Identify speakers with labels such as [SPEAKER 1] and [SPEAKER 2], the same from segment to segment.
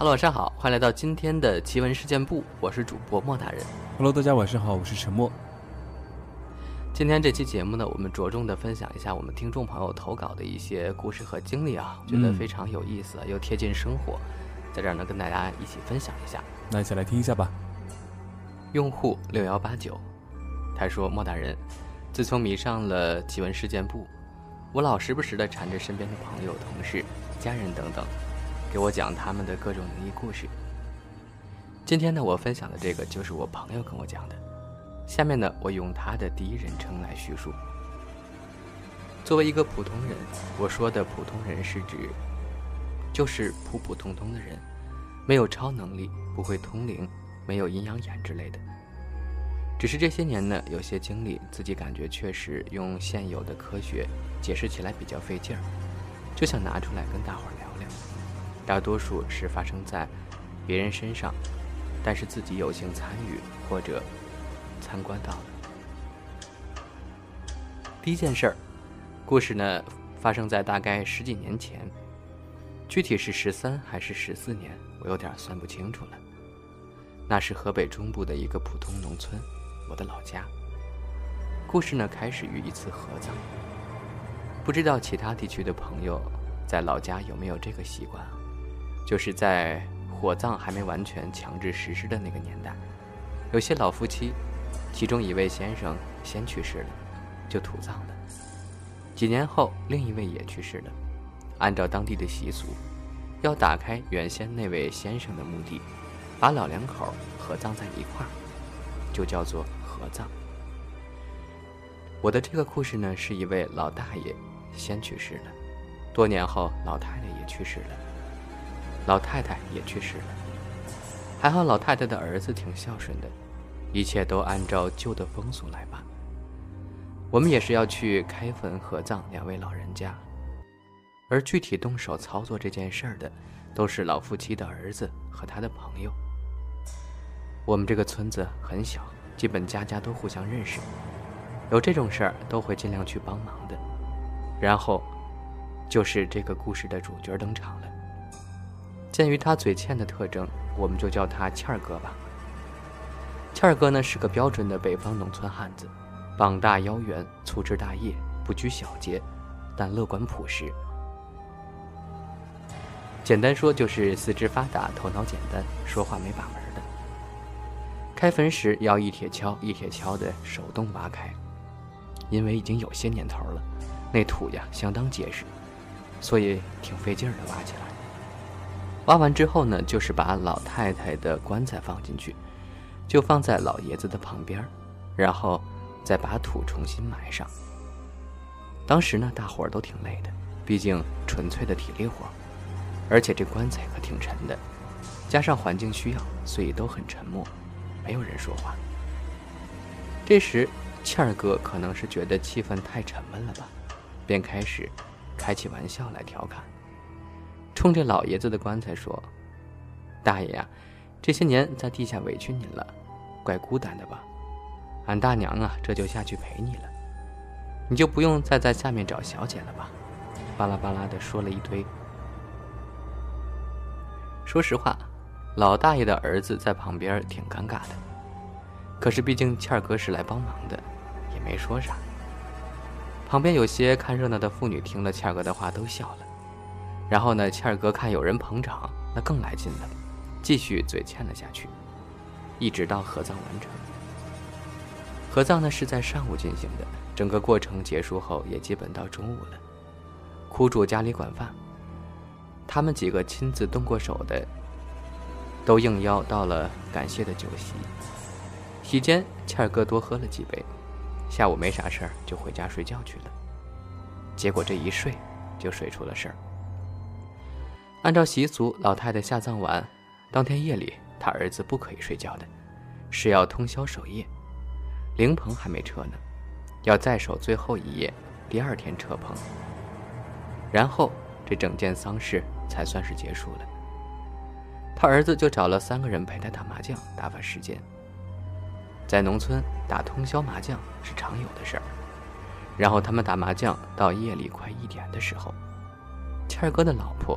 [SPEAKER 1] Hello，晚上好，欢迎来到今天的奇闻事件部，我是主播莫大人。
[SPEAKER 2] Hello，大家晚上好，我是陈默。
[SPEAKER 1] 今天这期节目呢，我们着重的分享一下我们听众朋友投稿的一些故事和经历啊，觉得非常有意思，又贴近生活，在这儿呢跟大家一起分享一下。
[SPEAKER 2] 那一起来听一下吧。
[SPEAKER 1] 用户六幺八九，他说：“莫大人，自从迷上了奇闻事件部，我老时不时的缠着身边的朋友、同事、家人等等，给我讲他们的各种灵异故事。今天呢，我分享的这个就是我朋友跟我讲的。”下面呢，我用他的第一人称来叙述。作为一个普通人，我说的普通人是指，就是普普通通的人，没有超能力，不会通灵，没有阴阳眼之类的。只是这些年呢，有些经历自己感觉确实用现有的科学解释起来比较费劲儿，就想拿出来跟大伙儿。大多数是发生在别人身上，但是自己有幸参与或者。参观到了。第一件事儿，故事呢发生在大概十几年前，具体是十三还是十四年，我有点算不清楚了。那是河北中部的一个普通农村，我的老家。故事呢开始于一次合葬，不知道其他地区的朋友在老家有没有这个习惯啊？就是在火葬还没完全强制实施的那个年代，有些老夫妻。其中一位先生先去世了，就土葬了。几年后，另一位也去世了。按照当地的习俗，要打开原先那位先生的墓地，把老两口合葬在一块儿，就叫做合葬。我的这个故事呢，是一位老大爷先去世了，多年后老太太也去世了，老太太也去世了。还好老太太的儿子挺孝顺的。一切都按照旧的风俗来办。我们也是要去开坟合葬两位老人家，而具体动手操作这件事儿的，都是老夫妻的儿子和他的朋友。我们这个村子很小，基本家家都互相认识，有这种事儿都会尽量去帮忙的。然后，就是这个故事的主角登场了。鉴于他嘴欠的特征，我们就叫他欠儿哥吧。倩儿哥呢是个标准的北方农村汉子，膀大腰圆，粗枝大叶，不拘小节，但乐观朴实。简单说就是四肢发达，头脑简单，说话没把门的。开坟时要一铁锹一铁锹的手动挖开，因为已经有些年头了，那土呀相当结实，所以挺费劲儿的挖起来。挖完之后呢，就是把老太太的棺材放进去。就放在老爷子的旁边，然后再把土重新埋上。当时呢，大伙儿都挺累的，毕竟纯粹的体力活，而且这棺材可挺沉的，加上环境需要，所以都很沉默，没有人说话。这时，倩儿哥可能是觉得气氛太沉闷了吧，便开始开起玩笑来调侃，冲着老爷子的棺材说：“大爷呀。”这些年在地下委屈您了，怪孤单的吧？俺大娘啊，这就下去陪你了，你就不用再在下面找小姐了吧？巴拉巴拉的说了一堆。说实话，老大爷的儿子在旁边挺尴尬的，可是毕竟倩儿哥是来帮忙的，也没说啥。旁边有些看热闹的妇女听了倩儿哥的话都笑了，然后呢，倩儿哥看有人捧场，那更来劲了。继续嘴欠了下去，一直到合葬完成。合葬呢是在上午进行的，整个过程结束后也基本到中午了。苦主家里管饭，他们几个亲自动过手的，都应邀到了感谢的酒席。席间，倩儿哥多喝了几杯，下午没啥事儿就回家睡觉去了。结果这一睡，就睡出了事儿。按照习俗，老太太下葬完。当天夜里，他儿子不可以睡觉的，是要通宵守夜。灵棚还没撤呢，要再守最后一夜，第二天撤棚。然后这整件丧事才算是结束了。他儿子就找了三个人陪他打麻将，打发时间。在农村打通宵麻将是常有的事儿。然后他们打麻将到夜里快一点的时候，谦儿哥的老婆。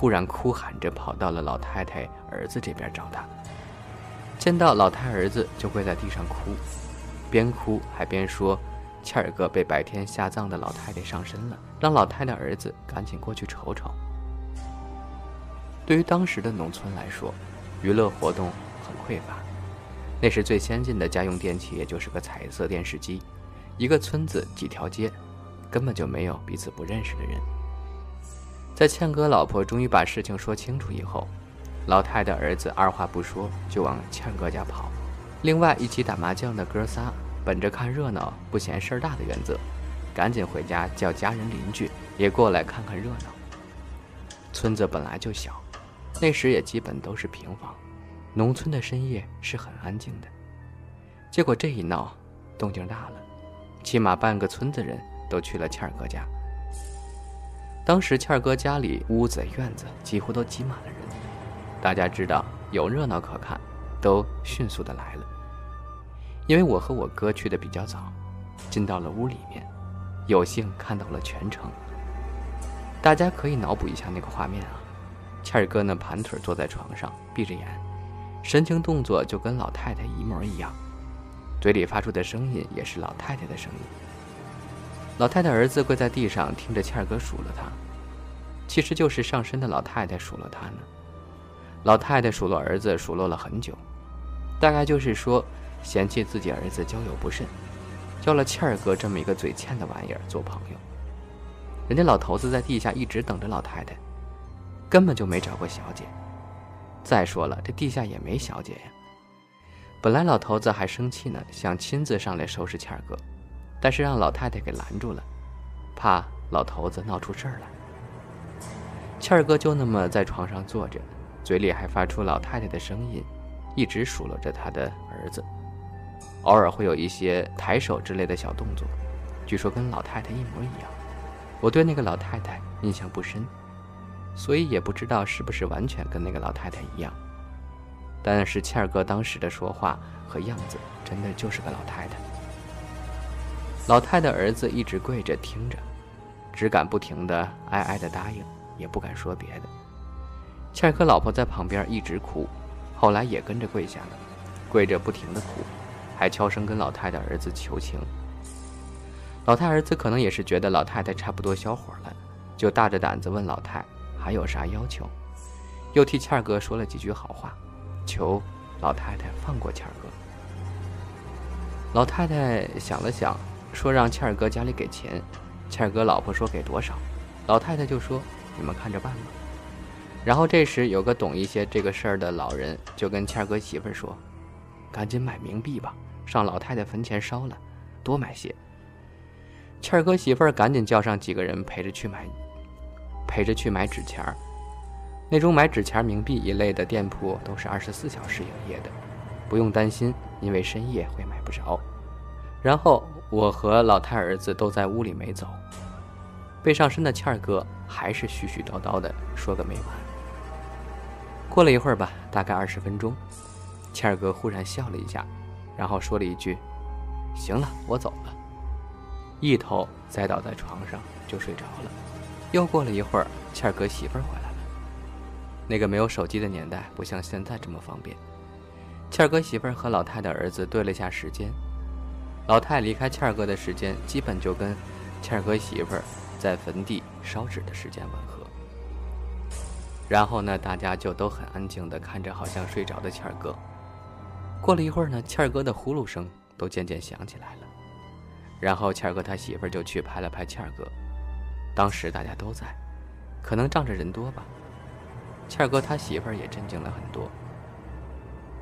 [SPEAKER 1] 忽然哭喊着跑到了老太太儿子这边找他。见到老太儿子，就跪在地上哭，边哭还边说：“切尔哥被白天下葬的老太太上身了，让老太太儿子赶紧过去瞅瞅。”对于当时的农村来说，娱乐活动很匮乏，那时最先进的家用电器也就是个彩色电视机，一个村子几条街，根本就没有彼此不认识的人。在倩哥老婆终于把事情说清楚以后。老太太儿子二话不说就往倩哥家跑，另外一起打麻将的哥仨本着看热闹不嫌事儿大的原则，赶紧回家叫家人邻居也过来看看热闹。村子本来就小，那时也基本都是平房，农村的深夜是很安静的。结果这一闹，动静大了，起码半个村子人都去了倩哥家。当时倩儿哥家里屋子院子几乎都挤满了人。大家知道有热闹可看，都迅速的来了。因为我和我哥去的比较早，进到了屋里面，有幸看到了全程。大家可以脑补一下那个画面啊，倩儿哥呢盘腿坐在床上，闭着眼，神情动作就跟老太太一模一样，嘴里发出的声音也是老太太的声音。老太太儿子跪在地上听着倩儿哥数落他，其实就是上身的老太太数落他呢。老太太数落儿子，数落了很久，大概就是说嫌弃自己儿子交友不慎，交了倩儿哥这么一个嘴欠的玩意儿做朋友。人家老头子在地下一直等着老太太，根本就没找过小姐。再说了，这地下也没小姐呀。本来老头子还生气呢，想亲自上来收拾倩儿哥，但是让老太太给拦住了，怕老头子闹出事儿来。倩儿哥就那么在床上坐着。嘴里还发出老太太的声音，一直数落着他的儿子，偶尔会有一些抬手之类的小动作，据说跟老太太一模一样。我对那个老太太印象不深，所以也不知道是不是完全跟那个老太太一样。但是倩儿哥当时的说话和样子，真的就是个老太太。老太太儿子一直跪着听着，只敢不停的哀哀的答应，也不敢说别的。切尔哥老婆在旁边一直哭，后来也跟着跪下了，跪着不停的哭，还悄声跟老太太儿子求情。老太儿子可能也是觉得老太太差不多消火了，就大着胆子问老太还有啥要求，又替倩儿哥说了几句好话，求老太太放过倩儿哥。老太太想了想，说让倩儿哥家里给钱，倩儿哥老婆说给多少，老太太就说你们看着办吧。然后这时有个懂一些这个事儿的老人就跟倩儿哥媳妇儿说：“赶紧买冥币吧，上老太太坟前烧了，多买些。”倩儿哥媳妇儿赶紧叫上几个人陪着去买，陪着去买纸钱儿。那种买纸钱、冥币一类的店铺都是二十四小时营业的，不用担心因为深夜会买不着。然后我和老太儿子都在屋里没走，被上身的谦儿哥还是絮絮叨叨的说个没完。过了一会儿吧，大概二十分钟，谦儿哥忽然笑了一下，然后说了一句：“行了，我走了。”一头栽倒在床上就睡着了。又过了一会儿，谦儿哥媳妇儿回来了。那个没有手机的年代，不像现在这么方便。谦儿哥媳妇儿和老太太儿子对了一下时间，老太离开倩儿哥的时间，基本就跟倩儿哥媳妇儿在坟地烧纸的时间吻合。然后呢，大家就都很安静的看着，好像睡着的倩儿哥。过了一会儿呢，倩儿哥的呼噜声都渐渐响起来了。然后倩儿哥他媳妇儿就去拍了拍倩儿哥。当时大家都在，可能仗着人多吧。倩儿哥他媳妇儿也震惊了很多，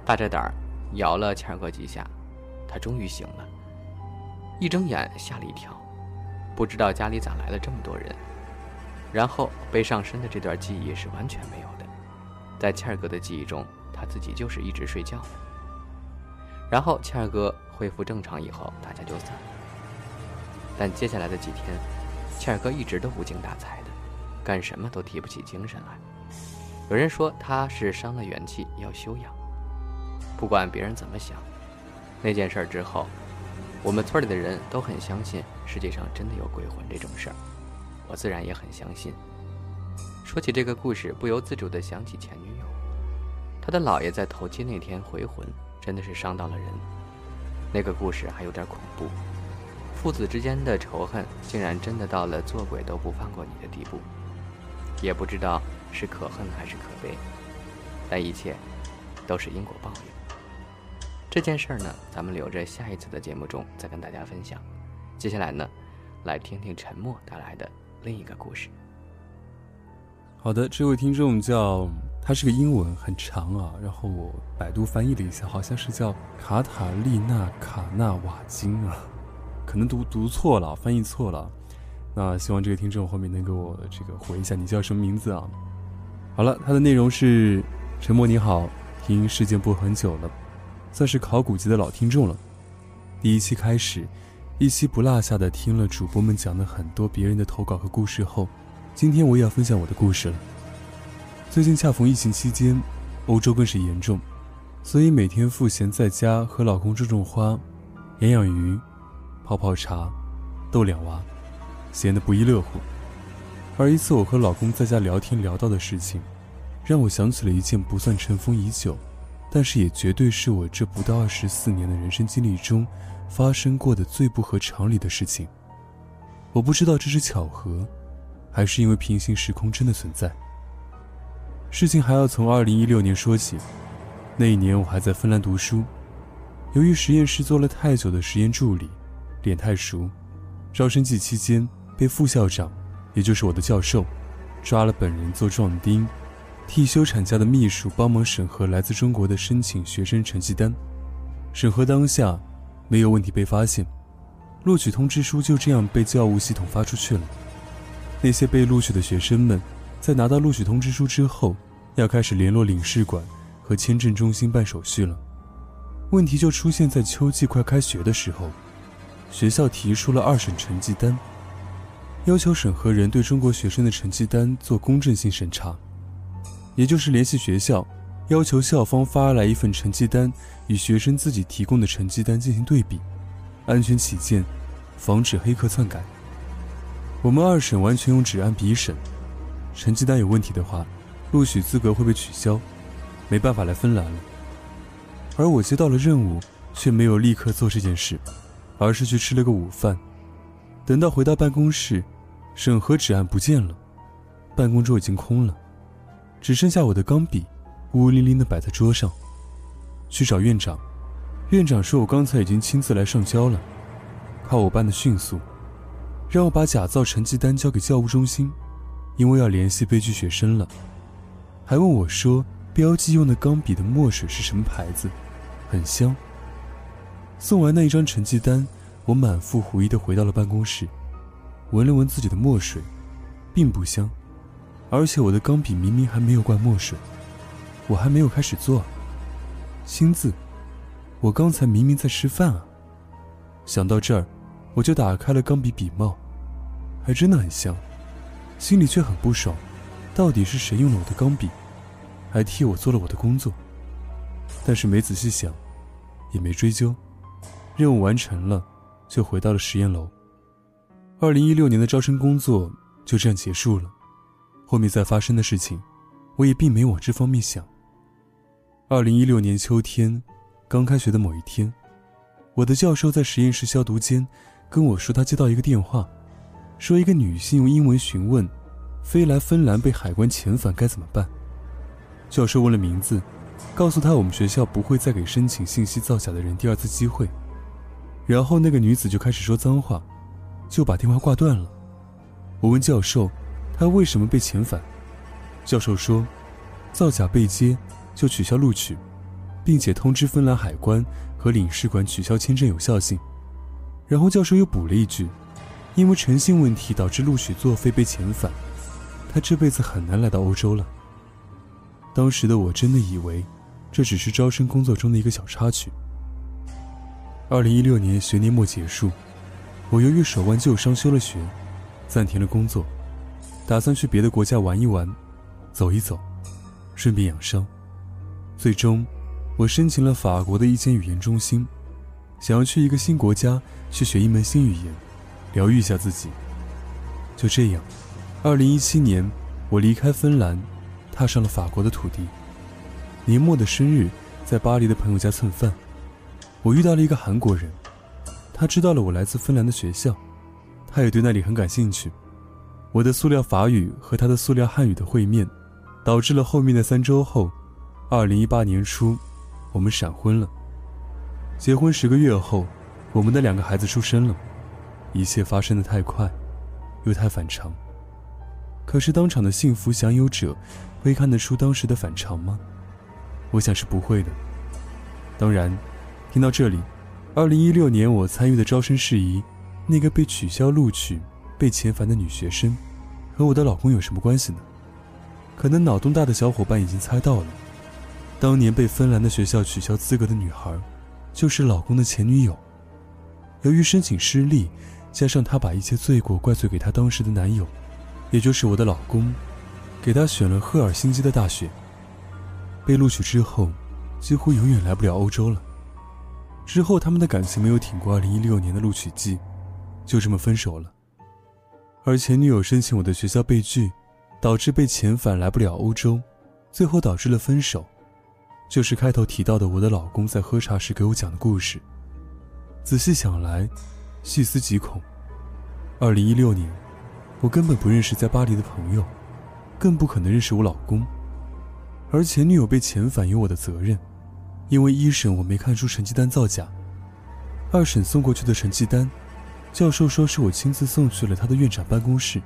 [SPEAKER 1] 大着胆儿摇了倩儿哥几下，他终于醒了。一睁眼吓了一跳，不知道家里咋来了这么多人。然后被上身的这段记忆是完全没有的，在倩儿哥的记忆中，他自己就是一直睡觉的。然后倩儿哥恢复正常以后，大家就散了。但接下来的几天，倩儿哥一直都无精打采的，干什么都提不起精神来。有人说他是伤了元气，要休养。不管别人怎么想，那件事之后，我们村里的人都很相信世界上真的有鬼魂这种事儿。我自然也很相信。说起这个故事，不由自主地想起前女友。他的姥爷在头七那天回魂，真的是伤到了人。那个故事还有点恐怖，父子之间的仇恨竟然真的到了做鬼都不放过你的地步，也不知道是可恨还是可悲，但一切都是因果报应。这件事儿呢，咱们留着下一次的节目中再跟大家分享。接下来呢，来听听沉默带来的另一个故事。
[SPEAKER 2] 好的，这位听众叫他是个英文很长啊，然后我百度翻译了一下，好像是叫卡塔利娜卡纳瓦金啊，可能读读错了，翻译错了。那希望这个听众后面能给我这个回一下，你叫什么名字啊？好了，它的内容是：沉默你好，听事件播很久了，算是考古级的老听众了。第一期开始，一期不落下的听了主播们讲的很多别人的投稿和故事后。今天我也要分享我的故事了。最近恰逢疫情期间，欧洲更是严重，所以每天赋闲在家，和老公种种花，养养鱼，泡泡茶，逗两娃，闲得不亦乐乎。而一次我和老公在家聊天聊到的事情，让我想起了一件不算尘封已久，但是也绝对是我这不到二十四年的人生经历中发生过的最不合常理的事情。我不知道这是巧合。还是因为平行时空真的存在。事情还要从二零一六年说起，那一年我还在芬兰读书，由于实验室做了太久的实验助理，脸太熟，招生季期间被副校长，也就是我的教授，抓了本人做壮丁，替休产假的秘书帮忙审核来自中国的申请学生成绩单。审核当下，没有问题被发现，录取通知书就这样被教务系统发出去了。那些被录取的学生们，在拿到录取通知书之后，要开始联络领事馆和签证中心办手续了。问题就出现在秋季快开学的时候，学校提出了二审成绩单，要求审核人对中国学生的成绩单做公正性审查，也就是联系学校，要求校方发来一份成绩单与学生自己提供的成绩单进行对比，安全起见，防止黑客篡改。我们二审完全用纸按笔审，成绩单有问题的话，录取资格会被取消，没办法来芬兰了。而我接到了任务，却没有立刻做这件事，而是去吃了个午饭。等到回到办公室，审核纸案不见了，办公桌已经空了，只剩下我的钢笔，孤零零地摆在桌上。去找院长，院长说我刚才已经亲自来上交了，靠我办的迅速。让我把假造成绩单交给教务中心，因为要联系被拒学生了。还问我说，标记用的钢笔的墨水是什么牌子，很香。送完那一张成绩单，我满腹狐疑地回到了办公室，闻了闻自己的墨水，并不香，而且我的钢笔明明还没有灌墨水，我还没有开始做。新字，我刚才明明在吃饭啊。想到这儿。我就打开了钢笔笔帽，还真的很香，心里却很不爽。到底是谁用了我的钢笔，还替我做了我的工作？但是没仔细想，也没追究。任务完成了，就回到了实验楼。二零一六年的招生工作就这样结束了。后面再发生的事情，我也并没往这方面想。二零一六年秋天，刚开学的某一天，我的教授在实验室消毒间。跟我说，他接到一个电话，说一个女性用英文询问，飞来芬兰被海关遣返该怎么办。教授问了名字，告诉他我们学校不会再给申请信息造假的人第二次机会。然后那个女子就开始说脏话，就把电话挂断了。我问教授，他为什么被遣返？教授说，造假被接就取消录取，并且通知芬兰海关和领事馆取消签证有效性。然后教授又补了一句：“因为诚信问题导致录取作废被遣返，他这辈子很难来到欧洲了。”当时的我真的以为，这只是招生工作中的一个小插曲。二零一六年学年末结束，我由于手腕旧伤休了学，暂停了工作，打算去别的国家玩一玩，走一走，顺便养伤。最终，我申请了法国的一间语言中心。想要去一个新国家去学一门新语言，疗愈一下自己。就这样，二零一七年，我离开芬兰，踏上了法国的土地。年末的生日，在巴黎的朋友家蹭饭，我遇到了一个韩国人，他知道了我来自芬兰的学校，他也对那里很感兴趣。我的塑料法语和他的塑料汉语的会面，导致了后面的三周后，二零一八年初，我们闪婚了。结婚十个月后，我们的两个孩子出生了，一切发生的太快，又太反常。可是当场的幸福享有者，会看得出当时的反常吗？我想是不会的。当然，听到这里，二零一六年我参与的招生事宜，那个被取消录取、被遣返的女学生，和我的老公有什么关系呢？可能脑洞大的小伙伴已经猜到了，当年被芬兰的学校取消资格的女孩，就是老公的前女友。由于申请失利，加上她把一切罪过怪罪给她当时的男友。也就是我的老公，给他选了赫尔辛基的大学。被录取之后，几乎永远来不了欧洲了。之后他们的感情没有挺过2016年的录取季，就这么分手了。而前女友申请我的学校被拒，导致被遣返来不了欧洲，最后导致了分手，就是开头提到的我的老公在喝茶时给我讲的故事。仔细想来，细思极恐。2016年。我根本不认识在巴黎的朋友，更不可能认识我老公。而前女友被遣返有我的责任，因为一审我没看出成绩单造假，二审送过去的成绩单，教授说是我亲自送去了他的院长办公室。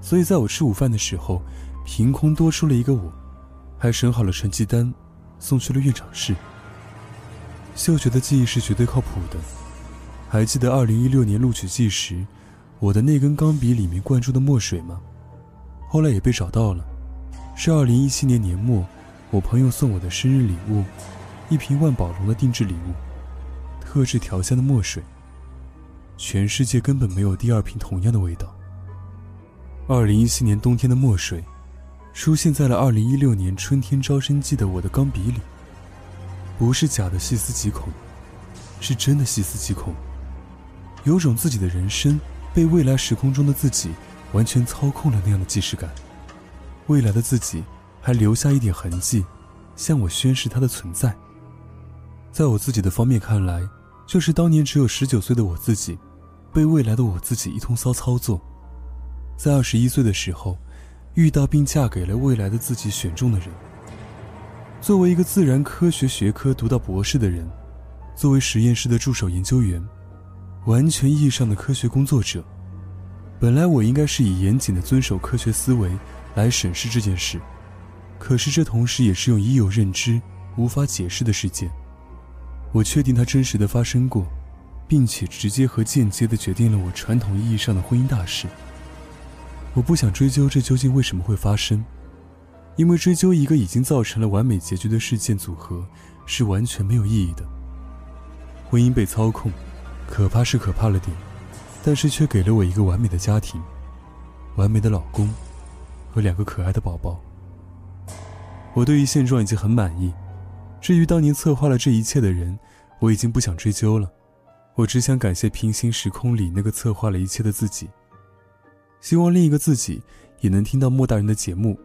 [SPEAKER 2] 所以在我吃午饭的时候，凭空多出了一个我，还审好了成绩单，送去了院长室。嗅觉的记忆是绝对靠谱的，还记得2016年录取季时。我的那根钢笔里面灌注的墨水吗？后来也被找到了，是二零一七年年末，我朋友送我的生日礼物，一瓶万宝龙的定制礼物，特制调香的墨水。全世界根本没有第二瓶同样的味道。二零一七年冬天的墨水，出现在了二零一六年春天招生季的我的钢笔里。不是假的细思极恐，是真的细思极恐，有种自己的人生。被未来时空中的自己完全操控了那样的既视感，未来的自己还留下一点痕迹，向我宣示他的存在。在我自己的方面看来，就是当年只有十九岁的我自己，被未来的我自己一通骚操作，在二十一岁的时候，遇到并嫁给了未来的自己选中的人。作为一个自然科学学科读到博士的人，作为实验室的助手研究员。完全意义上的科学工作者，本来我应该是以严谨的遵守科学思维来审视这件事，可是这同时也是用已有认知无法解释的事件。我确定它真实的发生过，并且直接和间接的决定了我传统意义上的婚姻大事。我不想追究这究竟为什么会发生，因为追究一个已经造成了完美结局的事件组合是完全没有意义的。婚姻被操控。可怕是可怕了点，但是却给了我一个完美的家庭，完美的老公，和两个可爱的宝宝。我对于现状已经很满意。至于当年策划了这一切的人，我已经不想追究了。我只想感谢平行时空里那个策划了一切的自己。希望另一个自己也能听到莫大人的节目，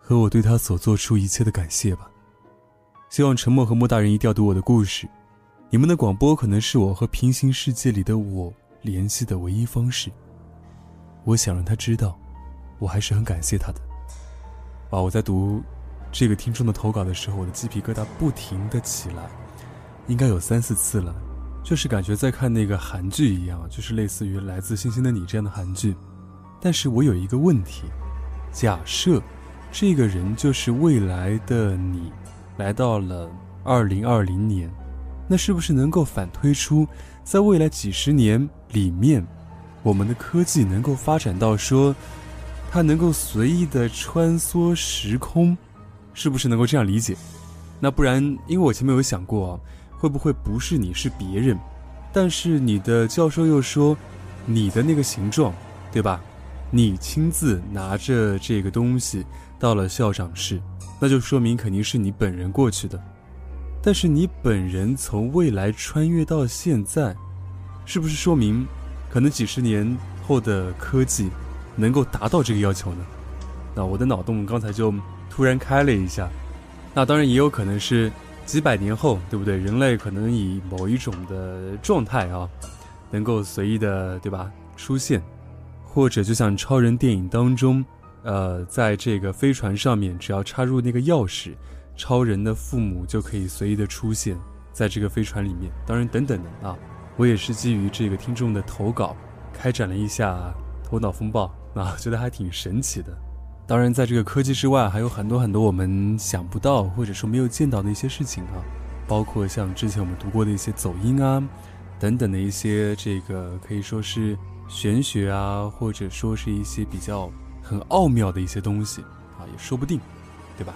[SPEAKER 2] 和我对他所做出一切的感谢吧。希望沉默和莫大人一定要读我的故事。你们的广播可能是我和平行世界里的我联系的唯一方式。我想让他知道，我还是很感谢他的。啊，我在读这个听众的投稿的时候，我的鸡皮疙瘩不停的起来，应该有三四次了，就是感觉在看那个韩剧一样，就是类似于《来自星星的你》这样的韩剧。但是我有一个问题：假设这个人就是未来的你，来到了二零二零年。那是不是能够反推出，在未来几十年里面，我们的科技能够发展到说，它能够随意的穿梭时空，是不是能够这样理解？那不然，因为我前面有想过，会不会不是你是别人，但是你的教授又说，你的那个形状，对吧？你亲自拿着这个东西到了校长室，那就说明肯定是你本人过去的。但是你本人从未来穿越到现在，是不是说明，可能几十年后的科技能够达到这个要求呢？那我的脑洞刚才就突然开了一下。那当然也有可能是几百年后，对不对？人类可能以某一种的状态啊，能够随意的，对吧？出现，或者就像超人电影当中，呃，在这个飞船上面，只要插入那个钥匙，超人的父母就可以随意的出现在这个飞船里面。当然，等等的啊，我也是基于这个听众的投稿，开展了一下头脑风暴啊，觉得还挺神奇的。当然，在这个科技之外，还有很多很多我们想不到或者说没有见到的一些事情啊，包括像之前我们读过的一些走音啊，等等的一些这个可以说是。玄学啊，或者说是一些比较很奥妙的一些东西啊，也说不定，对吧？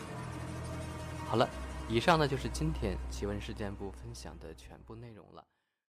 [SPEAKER 1] 好了，以上呢就是今天奇闻事件部分享的全部内容了。